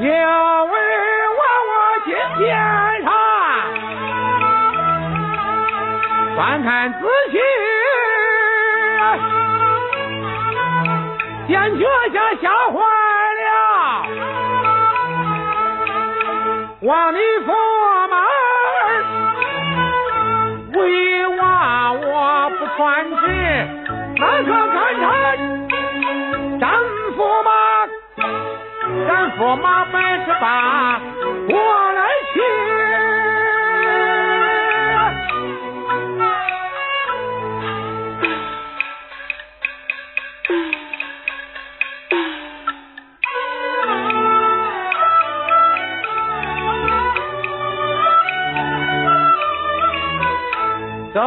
因为娃我金殿上观看仔细，见脚下吓坏了，往你佛门为娃我不传旨。驸马本事大，我来去。走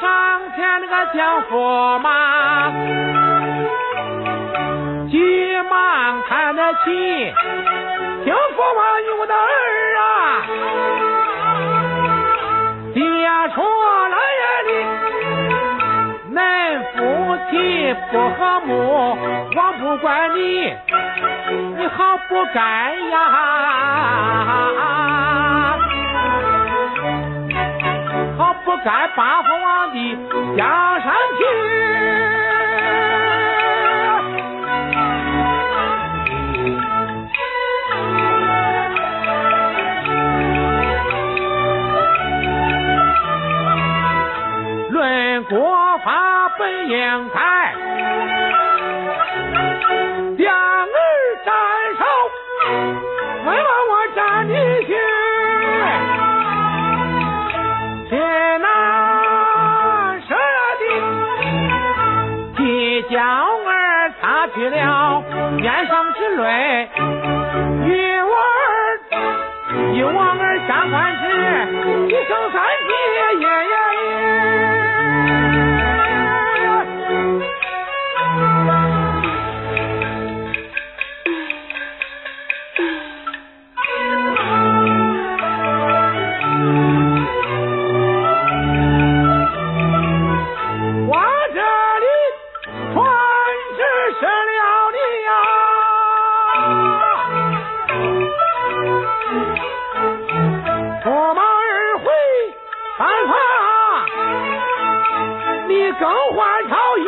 上前那个将驸马，忙看得起，听驸马有的儿啊，爹说来呀你，恁夫妻不和睦，我不怪你，你好不该呀。好不该把父王的江山去，本应该将儿斩首，为问我斩你去。娇儿擦去了面上之泪，与我与我儿相关时，一生三。更换朝衣